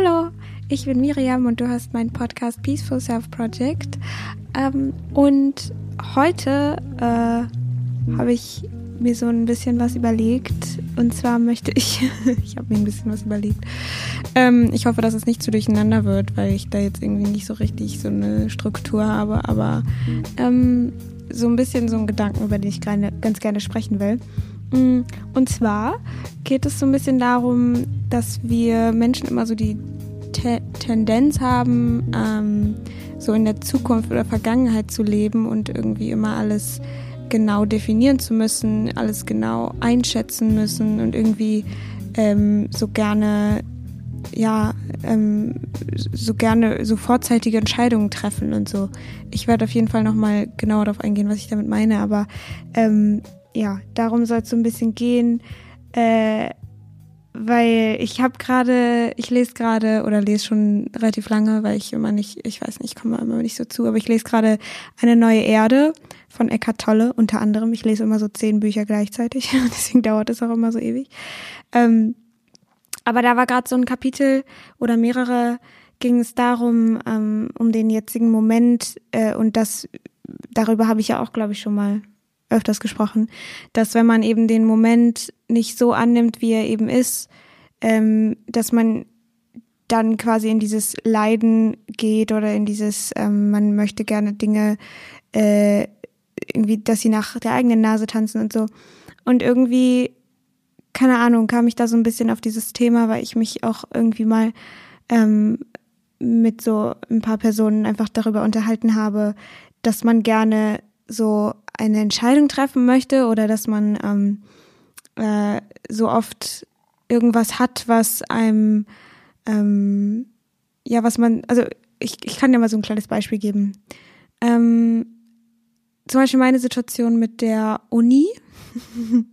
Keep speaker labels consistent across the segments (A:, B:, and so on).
A: Hallo, ich bin Miriam und du hast meinen Podcast Peaceful Self Project. Ähm, und heute äh, habe ich mir so ein bisschen was überlegt. Und zwar möchte ich, ich habe mir ein bisschen was überlegt. Ähm, ich hoffe, dass es nicht zu durcheinander wird, weil ich da jetzt irgendwie nicht so richtig so eine Struktur habe, aber ähm, so ein bisschen so ein Gedanken, über den ich gerne, ganz gerne sprechen will. Mm, und zwar geht es so ein bisschen darum, dass wir Menschen immer so die Te Tendenz haben, ähm, so in der Zukunft oder Vergangenheit zu leben und irgendwie immer alles genau definieren zu müssen, alles genau einschätzen müssen und irgendwie ähm, so gerne ja ähm, so gerne so vorzeitige Entscheidungen treffen und so. Ich werde auf jeden Fall noch mal genauer darauf eingehen, was ich damit meine, aber ähm, ja, darum soll es so ein bisschen gehen, äh, weil ich habe gerade, ich lese gerade oder lese schon relativ lange, weil ich immer nicht, ich weiß nicht, ich komme immer nicht so zu, aber ich lese gerade eine neue Erde von Eckhart Tolle unter anderem. Ich lese immer so zehn Bücher gleichzeitig, deswegen dauert es auch immer so ewig. Ähm, aber da war gerade so ein Kapitel oder mehrere ging es darum, ähm, um den jetzigen Moment äh, und das darüber habe ich ja auch, glaube ich, schon mal öfters gesprochen, dass wenn man eben den Moment nicht so annimmt, wie er eben ist, ähm, dass man dann quasi in dieses Leiden geht oder in dieses, ähm, man möchte gerne Dinge äh, irgendwie, dass sie nach der eigenen Nase tanzen und so. Und irgendwie, keine Ahnung, kam ich da so ein bisschen auf dieses Thema, weil ich mich auch irgendwie mal ähm, mit so ein paar Personen einfach darüber unterhalten habe, dass man gerne so eine Entscheidung treffen möchte oder dass man ähm, äh, so oft irgendwas hat, was einem ähm, ja, was man, also ich, ich kann dir mal so ein kleines Beispiel geben. Ähm, zum Beispiel meine Situation mit der Uni,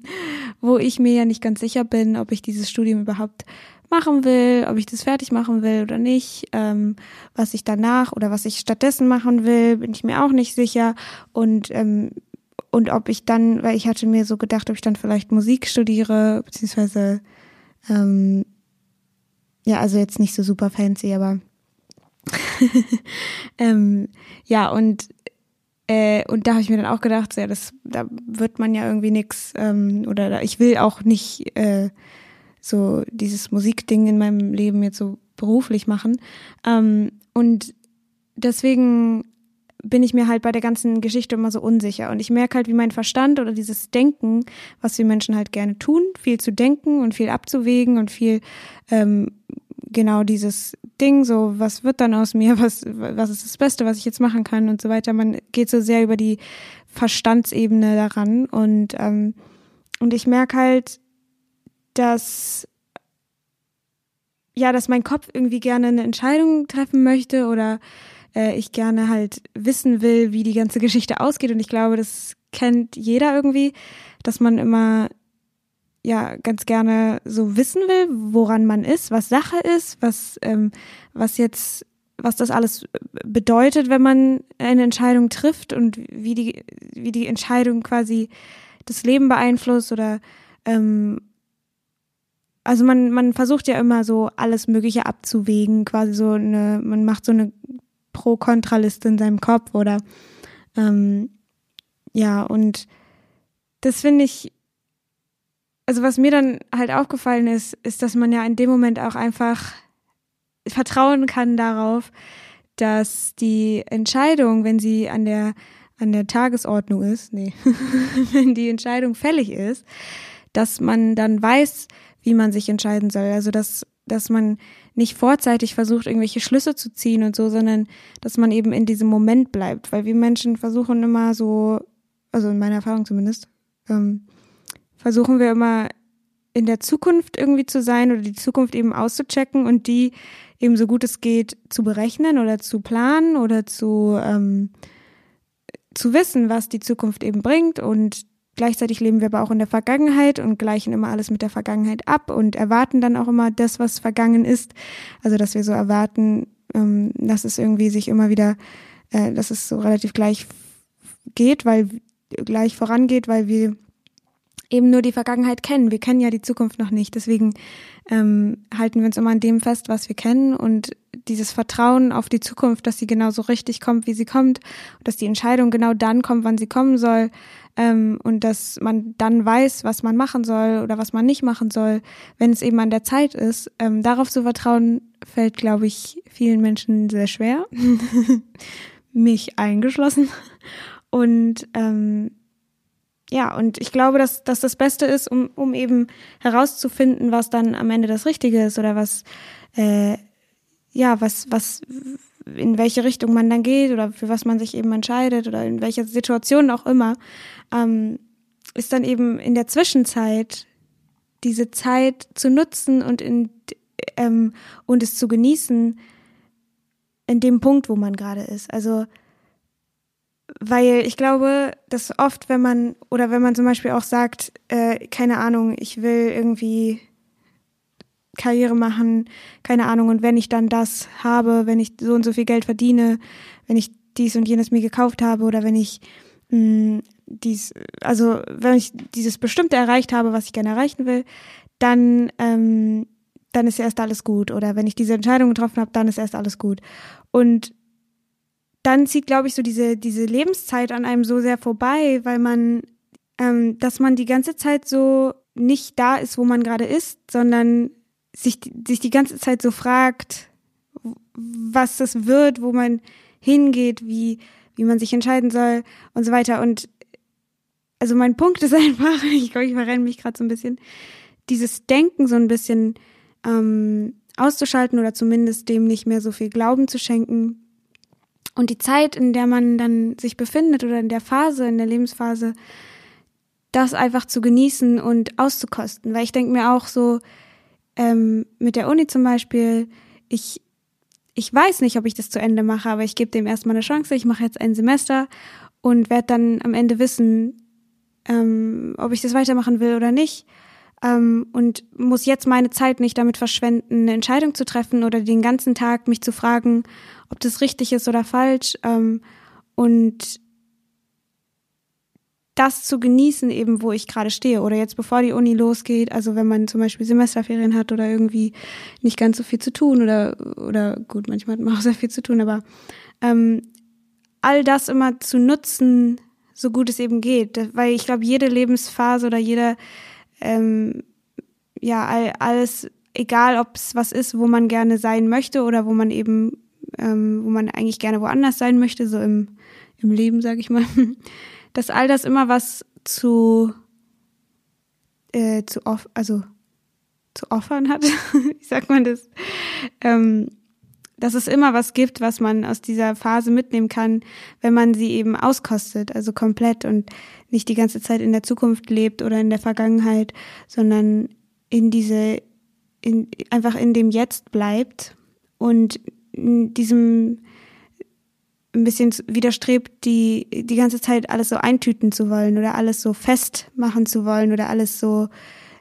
A: wo ich mir ja nicht ganz sicher bin, ob ich dieses Studium überhaupt machen will, ob ich das fertig machen will oder nicht, ähm, was ich danach oder was ich stattdessen machen will, bin ich mir auch nicht sicher und ähm, und ob ich dann, weil ich hatte mir so gedacht, ob ich dann vielleicht Musik studiere, beziehungsweise ähm, ja, also jetzt nicht so super fancy, aber ähm, ja, und äh, und da habe ich mir dann auch gedacht, so, ja, das, da wird man ja irgendwie nix ähm, oder da, ich will auch nicht äh, so dieses Musikding in meinem Leben jetzt so beruflich machen. Ähm, und deswegen bin ich mir halt bei der ganzen Geschichte immer so unsicher. Und ich merke halt, wie mein Verstand oder dieses Denken, was wir Menschen halt gerne tun, viel zu denken und viel abzuwägen und viel ähm, genau dieses Ding, so was wird dann aus mir, was, was ist das Beste, was ich jetzt machen kann und so weiter. Man geht so sehr über die Verstandsebene daran und, ähm, und ich merke halt, dass ja, dass mein Kopf irgendwie gerne eine Entscheidung treffen möchte oder äh, ich gerne halt wissen will, wie die ganze Geschichte ausgeht. Und ich glaube, das kennt jeder irgendwie, dass man immer ja ganz gerne so wissen will, woran man ist, was Sache ist, was, ähm, was jetzt, was das alles bedeutet, wenn man eine Entscheidung trifft und wie die, wie die Entscheidung quasi das Leben beeinflusst oder ähm, also man, man versucht ja immer so alles Mögliche abzuwägen, quasi so eine, man macht so eine Pro-Kontra-Liste in seinem Kopf oder ähm, ja, und das finde ich, also was mir dann halt aufgefallen ist, ist, dass man ja in dem Moment auch einfach vertrauen kann darauf, dass die Entscheidung, wenn sie an der an der Tagesordnung ist, nee, wenn die Entscheidung fällig ist, dass man dann weiß, wie man sich entscheiden soll. Also dass dass man nicht vorzeitig versucht, irgendwelche Schlüsse zu ziehen und so, sondern dass man eben in diesem Moment bleibt. Weil wir Menschen versuchen immer so, also in meiner Erfahrung zumindest, ähm, versuchen wir immer in der Zukunft irgendwie zu sein oder die Zukunft eben auszuchecken und die eben so gut es geht zu berechnen oder zu planen oder zu, ähm, zu wissen, was die Zukunft eben bringt und Gleichzeitig leben wir aber auch in der Vergangenheit und gleichen immer alles mit der Vergangenheit ab und erwarten dann auch immer das, was vergangen ist. Also, dass wir so erwarten, ähm, dass es irgendwie sich immer wieder, äh, dass es so relativ gleich geht, weil gleich vorangeht, weil wir eben nur die Vergangenheit kennen. Wir kennen ja die Zukunft noch nicht. Deswegen ähm, halten wir uns immer an dem fest, was wir kennen und dieses Vertrauen auf die Zukunft, dass sie genauso richtig kommt, wie sie kommt, dass die Entscheidung genau dann kommt, wann sie kommen soll ähm, und dass man dann weiß, was man machen soll oder was man nicht machen soll, wenn es eben an der Zeit ist. Ähm, darauf zu vertrauen, fällt, glaube ich, vielen Menschen sehr schwer, mich eingeschlossen. Und ähm, ja, und ich glaube, dass, dass das Beste ist, um, um eben herauszufinden, was dann am Ende das Richtige ist oder was, äh, ja, was, was, in welche Richtung man dann geht oder für was man sich eben entscheidet oder in welcher Situation auch immer, ähm, ist dann eben in der Zwischenzeit diese Zeit zu nutzen und in ähm, und es zu genießen in dem Punkt, wo man gerade ist. Also weil ich glaube, dass oft, wenn man, oder wenn man zum Beispiel auch sagt, äh, keine Ahnung, ich will irgendwie Karriere machen, keine Ahnung, und wenn ich dann das habe, wenn ich so und so viel Geld verdiene, wenn ich dies und jenes mir gekauft habe oder wenn ich mh, mm, dies, also wenn ich dieses Bestimmte erreicht habe, was ich gerne erreichen will, dann, ähm, dann ist erst alles gut. Oder wenn ich diese Entscheidung getroffen habe, dann ist erst alles gut. Und dann zieht, glaube ich, so diese, diese Lebenszeit an einem so sehr vorbei, weil man, ähm, dass man die ganze Zeit so nicht da ist, wo man gerade ist, sondern sich, sich die ganze Zeit so fragt, was das wird, wo man hingeht, wie, wie man sich entscheiden soll und so weiter. Und also mein Punkt ist einfach, ich glaube, ich verrenne mich gerade so ein bisschen, dieses Denken so ein bisschen ähm, auszuschalten oder zumindest dem nicht mehr so viel Glauben zu schenken und die Zeit, in der man dann sich befindet oder in der Phase, in der Lebensphase, das einfach zu genießen und auszukosten. Weil ich denke mir auch so, ähm, mit der Uni zum Beispiel, ich, ich weiß nicht, ob ich das zu Ende mache, aber ich gebe dem erstmal eine Chance. Ich mache jetzt ein Semester und werde dann am Ende wissen, ähm, ob ich das weitermachen will oder nicht. Ähm, und muss jetzt meine Zeit nicht damit verschwenden, eine Entscheidung zu treffen oder den ganzen Tag mich zu fragen, ob das richtig ist oder falsch. Ähm, und das zu genießen, eben wo ich gerade stehe. Oder jetzt bevor die Uni losgeht, also wenn man zum Beispiel Semesterferien hat oder irgendwie nicht ganz so viel zu tun oder, oder gut, manchmal hat man auch sehr viel zu tun, aber ähm, all das immer zu nutzen, so gut es eben geht. Weil ich glaube, jede Lebensphase oder jeder, ähm, ja, all, alles, egal ob es was ist, wo man gerne sein möchte oder wo man eben ähm, wo man eigentlich gerne woanders sein möchte, so im, im Leben, sag ich mal, dass all das immer was zu, äh, zu off, also zu offern hat, wie sagt man das, ähm, dass es immer was gibt, was man aus dieser Phase mitnehmen kann, wenn man sie eben auskostet, also komplett und nicht die ganze Zeit in der Zukunft lebt oder in der Vergangenheit, sondern in diese, in, einfach in dem Jetzt bleibt und diesem ein bisschen widerstrebt, die die ganze Zeit alles so eintüten zu wollen oder alles so festmachen zu wollen oder alles so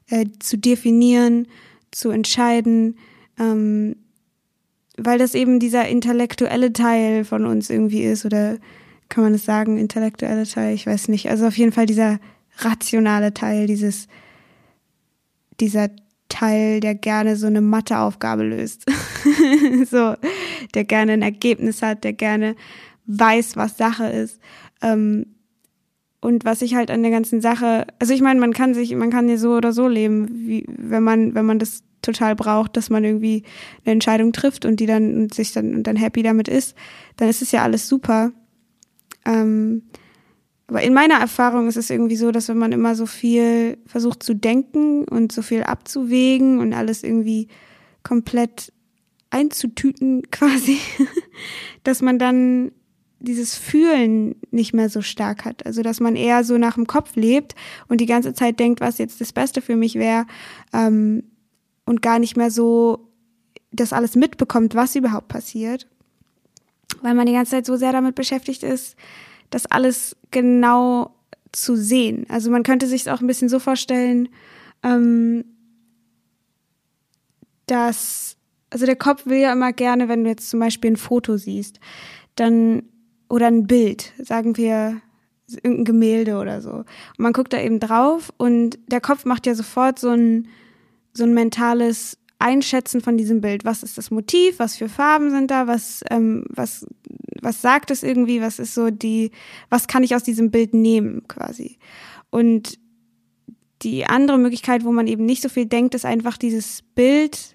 A: äh, zu definieren, zu entscheiden, ähm, weil das eben dieser intellektuelle Teil von uns irgendwie ist oder kann man es sagen, intellektuelle Teil, ich weiß nicht. Also auf jeden Fall dieser rationale Teil, dieses dieser Teil, der gerne so eine Matheaufgabe löst. so, der gerne ein Ergebnis hat, der gerne weiß, was Sache ist. Ähm, und was ich halt an der ganzen Sache, also ich meine, man kann sich, man kann ja so oder so leben, wie, wenn man, wenn man das total braucht, dass man irgendwie eine Entscheidung trifft und die dann und sich dann und dann happy damit ist, dann ist es ja alles super. Ähm, aber in meiner Erfahrung ist es irgendwie so, dass wenn man immer so viel versucht zu denken und so viel abzuwägen und alles irgendwie komplett einzutüten quasi, dass man dann dieses Fühlen nicht mehr so stark hat. Also dass man eher so nach dem Kopf lebt und die ganze Zeit denkt, was jetzt das Beste für mich wäre ähm, und gar nicht mehr so das alles mitbekommt, was überhaupt passiert, weil man die ganze Zeit so sehr damit beschäftigt ist, das alles genau zu sehen. Also man könnte sich es auch ein bisschen so vorstellen, ähm, dass, also der Kopf will ja immer gerne, wenn du jetzt zum Beispiel ein Foto siehst, dann, oder ein Bild, sagen wir, irgendein Gemälde oder so. Und man guckt da eben drauf und der Kopf macht ja sofort so ein, so ein mentales Einschätzen von diesem Bild. Was ist das Motiv? Was für Farben sind da? Was, ähm, was, was sagt es irgendwie? Was ist so die, was kann ich aus diesem Bild nehmen quasi? Und die andere Möglichkeit, wo man eben nicht so viel denkt, ist einfach dieses Bild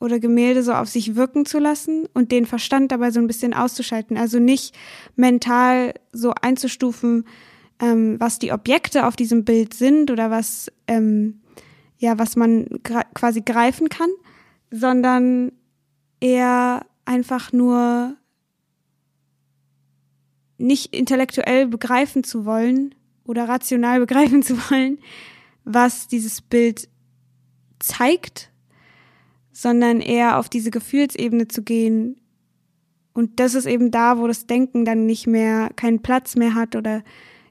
A: oder Gemälde so auf sich wirken zu lassen und den Verstand dabei so ein bisschen auszuschalten. Also nicht mental so einzustufen, ähm, was die Objekte auf diesem Bild sind oder was, ähm, ja, was man quasi greifen kann, sondern eher einfach nur nicht intellektuell begreifen zu wollen oder rational begreifen zu wollen, was dieses Bild zeigt sondern eher auf diese Gefühlsebene zu gehen. Und das ist eben da, wo das Denken dann nicht mehr keinen Platz mehr hat oder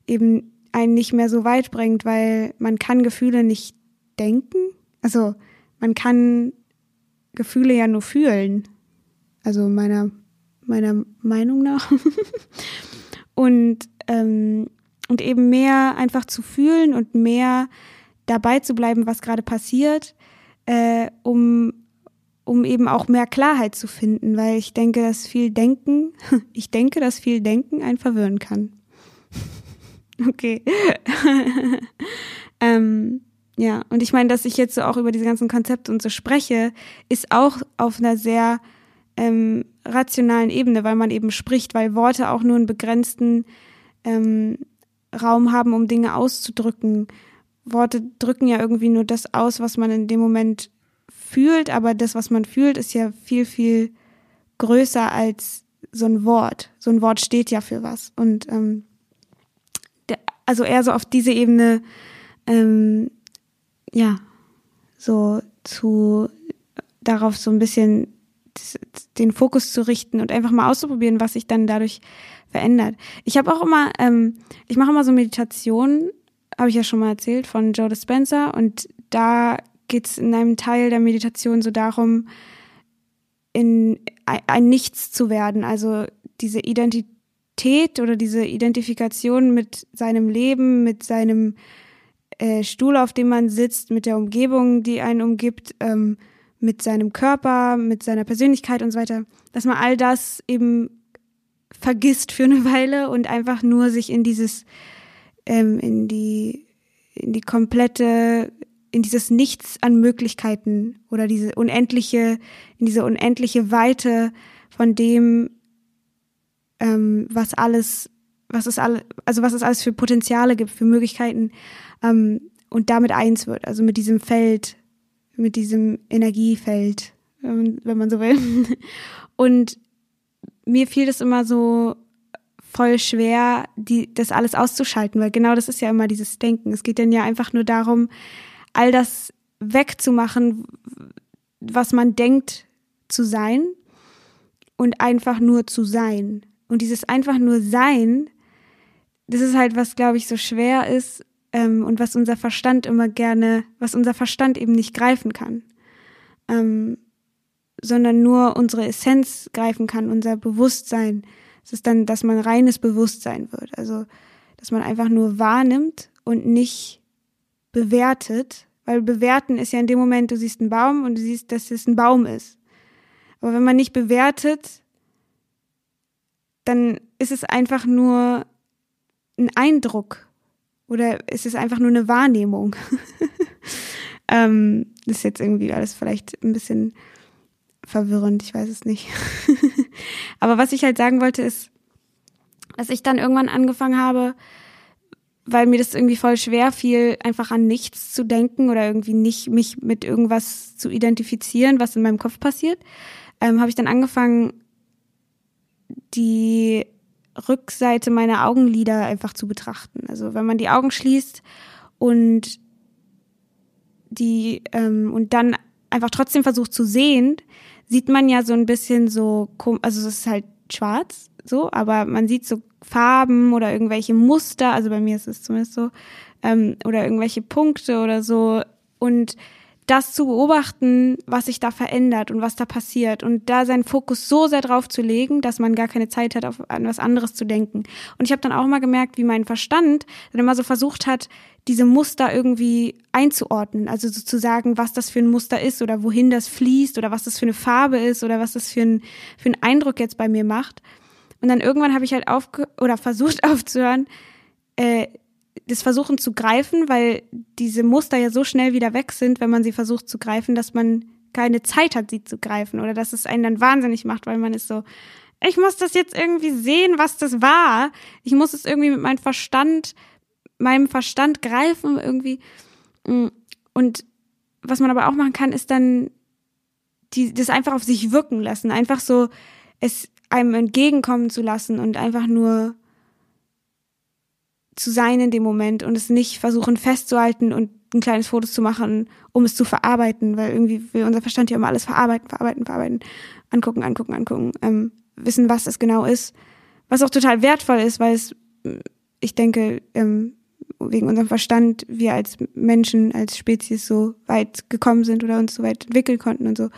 A: eben einen nicht mehr so weit bringt, weil man kann Gefühle nicht denken. Also man kann Gefühle ja nur fühlen. Also meiner, meiner Meinung nach. und, ähm, und eben mehr einfach zu fühlen und mehr dabei zu bleiben, was gerade passiert, äh, um um eben auch mehr Klarheit zu finden, weil ich denke, dass viel Denken, ich denke, dass viel Denken einen verwirren kann. okay. ähm, ja, und ich meine, dass ich jetzt so auch über diese ganzen Konzepte und so spreche, ist auch auf einer sehr ähm, rationalen Ebene, weil man eben spricht, weil Worte auch nur einen begrenzten ähm, Raum haben, um Dinge auszudrücken. Worte drücken ja irgendwie nur das aus, was man in dem Moment fühlt, aber das, was man fühlt, ist ja viel, viel größer als so ein Wort. So ein Wort steht ja für was. Und ähm, der, also eher so auf diese Ebene, ähm, ja, so zu darauf so ein bisschen den Fokus zu richten und einfach mal auszuprobieren, was sich dann dadurch verändert. Ich habe auch immer, ähm, ich mache immer so Meditationen, habe ich ja schon mal erzählt, von Joe Dispenza und da geht es in einem Teil der Meditation so darum, in ein Nichts zu werden, also diese Identität oder diese Identifikation mit seinem Leben, mit seinem äh, Stuhl, auf dem man sitzt, mit der Umgebung, die einen umgibt, ähm, mit seinem Körper, mit seiner Persönlichkeit und so weiter, dass man all das eben vergisst für eine Weile und einfach nur sich in dieses, ähm, in die, in die komplette in dieses Nichts an Möglichkeiten oder diese unendliche, in diese unendliche Weite von dem, ähm, was alles, was es alle, also was es alles für Potenziale gibt, für Möglichkeiten ähm, und damit eins wird, also mit diesem Feld, mit diesem Energiefeld, wenn man so will. Und mir fiel das immer so voll schwer, die, das alles auszuschalten, weil genau das ist ja immer dieses Denken. Es geht dann ja einfach nur darum, all das wegzumachen, was man denkt zu sein und einfach nur zu sein. Und dieses einfach nur sein, das ist halt, was, glaube ich, so schwer ist ähm, und was unser Verstand immer gerne, was unser Verstand eben nicht greifen kann. Ähm, sondern nur unsere Essenz greifen kann, unser Bewusstsein. Es ist dann, dass man reines Bewusstsein wird. Also, dass man einfach nur wahrnimmt und nicht bewertet, weil bewerten ist ja in dem Moment, du siehst einen Baum und du siehst, dass es ein Baum ist. Aber wenn man nicht bewertet, dann ist es einfach nur ein Eindruck oder ist es einfach nur eine Wahrnehmung. ähm, das ist jetzt irgendwie alles vielleicht ein bisschen verwirrend, ich weiß es nicht. Aber was ich halt sagen wollte ist, dass ich dann irgendwann angefangen habe, weil mir das irgendwie voll schwer fiel, einfach an nichts zu denken oder irgendwie nicht mich mit irgendwas zu identifizieren, was in meinem Kopf passiert, ähm, habe ich dann angefangen, die Rückseite meiner Augenlider einfach zu betrachten. Also wenn man die Augen schließt und die ähm, und dann einfach trotzdem versucht zu sehen, sieht man ja so ein bisschen so, also es ist halt schwarz, so, aber man sieht so Farben oder irgendwelche Muster, also bei mir ist es zumindest so, ähm, oder irgendwelche Punkte oder so. Und das zu beobachten, was sich da verändert und was da passiert und da seinen Fokus so sehr drauf zu legen, dass man gar keine Zeit hat, auf, an was anderes zu denken. Und ich habe dann auch mal gemerkt, wie mein Verstand dann immer so versucht hat, diese Muster irgendwie einzuordnen, also so zu sagen, was das für ein Muster ist oder wohin das fließt oder was das für eine Farbe ist oder was das für ein, für einen Eindruck jetzt bei mir macht. Und dann irgendwann habe ich halt aufge oder versucht aufzuhören, äh, das versuchen zu greifen, weil diese Muster ja so schnell wieder weg sind, wenn man sie versucht zu greifen, dass man keine Zeit hat, sie zu greifen oder dass es einen dann wahnsinnig macht, weil man ist so, ich muss das jetzt irgendwie sehen, was das war. Ich muss es irgendwie mit meinem Verstand, meinem Verstand greifen irgendwie. Und was man aber auch machen kann, ist dann die, das einfach auf sich wirken lassen, einfach so es einem entgegenkommen zu lassen und einfach nur zu sein in dem Moment und es nicht versuchen festzuhalten und ein kleines Foto zu machen, um es zu verarbeiten, weil irgendwie will unser Verstand ja immer alles verarbeiten, verarbeiten, verarbeiten, angucken, angucken, angucken, ähm, wissen, was es genau ist, was auch total wertvoll ist, weil es, ich denke, ähm, wegen unserem Verstand wir als Menschen, als Spezies so weit gekommen sind oder uns so weit entwickeln konnten und so.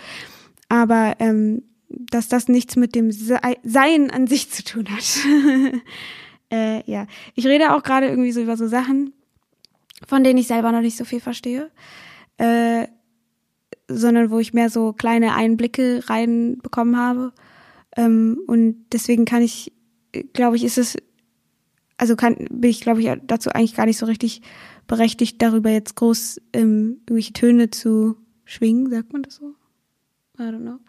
A: Aber ähm, dass das nichts mit dem Sein an sich zu tun hat. Äh, ja, ich rede auch gerade irgendwie so über so Sachen, von denen ich selber noch nicht so viel verstehe, äh, sondern wo ich mehr so kleine Einblicke reinbekommen habe. Ähm, und deswegen kann ich, glaube ich, ist es, also kann, bin ich, glaube ich, dazu eigentlich gar nicht so richtig berechtigt, darüber jetzt groß ähm, irgendwelche Töne zu schwingen, sagt man das so? I don't know.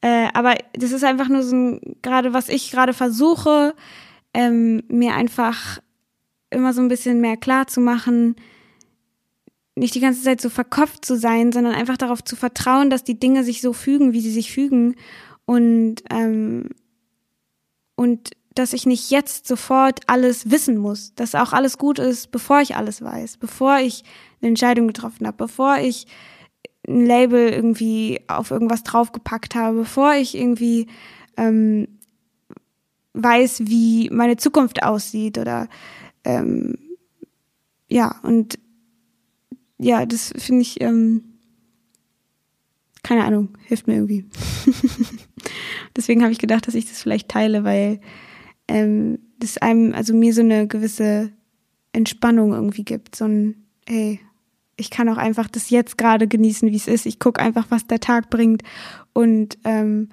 A: Äh, aber das ist einfach nur so ein, gerade was ich gerade versuche, ähm, mir einfach immer so ein bisschen mehr klar zu machen, nicht die ganze Zeit so verkopft zu sein, sondern einfach darauf zu vertrauen, dass die Dinge sich so fügen, wie sie sich fügen und ähm, und dass ich nicht jetzt sofort alles wissen muss, dass auch alles gut ist, bevor ich alles weiß, bevor ich eine Entscheidung getroffen habe, bevor ich ein Label irgendwie auf irgendwas draufgepackt habe, bevor ich irgendwie ähm, weiß, wie meine Zukunft aussieht oder ähm, ja, und ja, das finde ich, ähm, keine Ahnung, hilft mir irgendwie. Deswegen habe ich gedacht, dass ich das vielleicht teile, weil ähm, das einem, also mir so eine gewisse Entspannung irgendwie gibt. So ein, hey, ich kann auch einfach das jetzt gerade genießen, wie es ist. Ich gucke einfach, was der Tag bringt und ähm,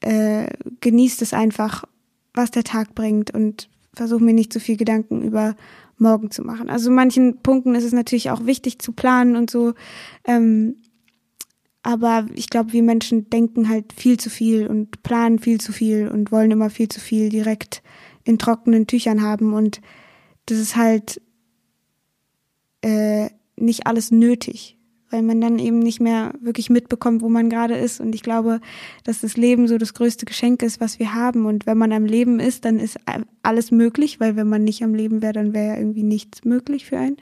A: äh, genießt es einfach was der Tag bringt und versuche mir nicht zu viel Gedanken über morgen zu machen. Also manchen Punkten ist es natürlich auch wichtig zu planen und so. Ähm, aber ich glaube, wir Menschen denken halt viel zu viel und planen viel zu viel und wollen immer viel zu viel direkt in trockenen Tüchern haben. Und das ist halt äh, nicht alles nötig weil man dann eben nicht mehr wirklich mitbekommt, wo man gerade ist. Und ich glaube, dass das Leben so das größte Geschenk ist, was wir haben. Und wenn man am Leben ist, dann ist alles möglich, weil wenn man nicht am Leben wäre, dann wäre ja irgendwie nichts möglich für einen.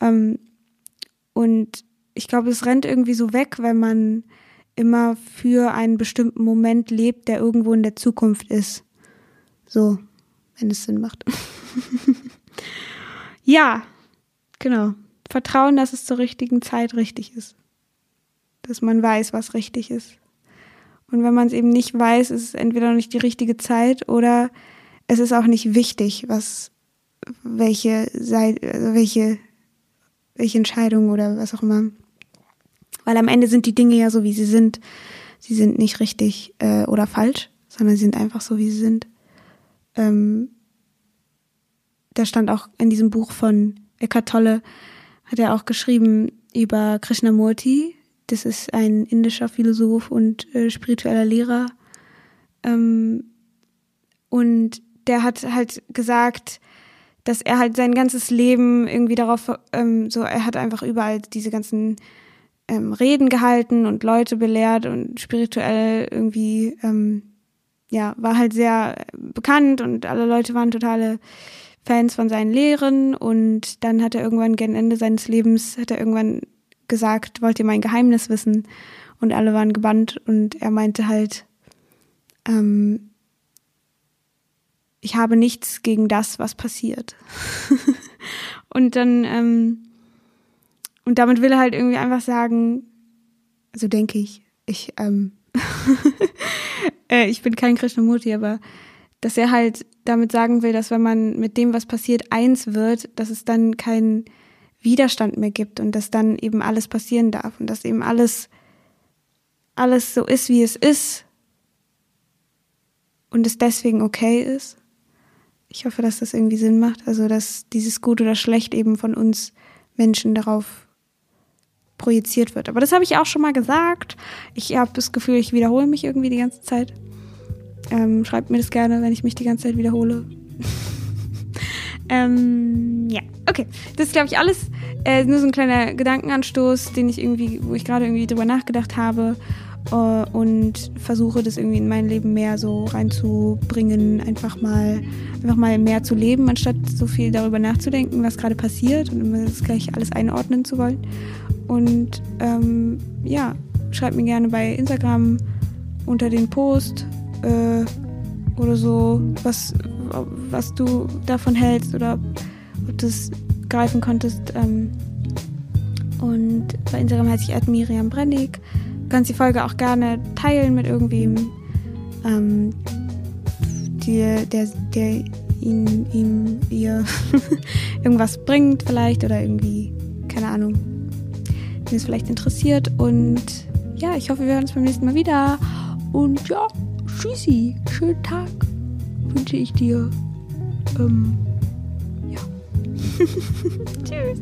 A: Ähm, und ich glaube, es rennt irgendwie so weg, wenn man immer für einen bestimmten Moment lebt, der irgendwo in der Zukunft ist. So, wenn es Sinn macht. ja, genau. Vertrauen, dass es zur richtigen Zeit richtig ist. Dass man weiß, was richtig ist. Und wenn man es eben nicht weiß, ist es entweder noch nicht die richtige Zeit oder es ist auch nicht wichtig, was, welche, also welche, welche Entscheidung oder was auch immer. Weil am Ende sind die Dinge ja so, wie sie sind. Sie sind nicht richtig äh, oder falsch, sondern sie sind einfach so, wie sie sind. Ähm, da stand auch in diesem Buch von Eckhart Tolle, hat er auch geschrieben über Krishnamurti. Das ist ein indischer Philosoph und äh, spiritueller Lehrer. Ähm, und der hat halt gesagt, dass er halt sein ganzes Leben irgendwie darauf, ähm, so, er hat einfach überall diese ganzen ähm, Reden gehalten und Leute belehrt und spirituell irgendwie, ähm, ja, war halt sehr bekannt und alle Leute waren totale Fans von seinen Lehren und dann hat er irgendwann gegen Ende seines Lebens, hat er irgendwann gesagt, wollt ihr mein Geheimnis wissen? Und alle waren gebannt und er meinte halt, ähm, ich habe nichts gegen das, was passiert. und dann, ähm, und damit will er halt irgendwie einfach sagen, Also denke ich. Ich, ähm, äh, ich bin kein Krishnamurti, aber dass er halt damit sagen will, dass wenn man mit dem, was passiert, eins wird, dass es dann keinen Widerstand mehr gibt und dass dann eben alles passieren darf und dass eben alles, alles so ist, wie es ist und es deswegen okay ist. Ich hoffe, dass das irgendwie Sinn macht. Also, dass dieses Gut oder Schlecht eben von uns Menschen darauf projiziert wird. Aber das habe ich auch schon mal gesagt. Ich habe das Gefühl, ich wiederhole mich irgendwie die ganze Zeit. Ähm, schreibt mir das gerne, wenn ich mich die ganze Zeit wiederhole. ähm, ja, okay. Das ist, glaube ich, alles äh, nur so ein kleiner Gedankenanstoß, den ich irgendwie, wo ich gerade irgendwie drüber nachgedacht habe äh, und versuche, das irgendwie in mein Leben mehr so reinzubringen, einfach mal, einfach mal mehr zu leben, anstatt so viel darüber nachzudenken, was gerade passiert und immer das gleich alles einordnen zu wollen. Und ähm, ja, schreib mir gerne bei Instagram unter den Post äh, oder so, was, was du davon hältst oder ob du es greifen konntest. Ähm, und bei Instagram heiße ich Miriam Brennig. Du kannst die Folge auch gerne teilen mit irgendwem, ähm, die, der, der ihn, ihm, ihr irgendwas bringt vielleicht oder irgendwie, keine Ahnung, den es vielleicht interessiert. Und ja, ich hoffe, wir hören uns beim nächsten Mal wieder. Und ja, tschüssi, schönen Tag wünsche ich dir. Ähm, ja. Tschüss.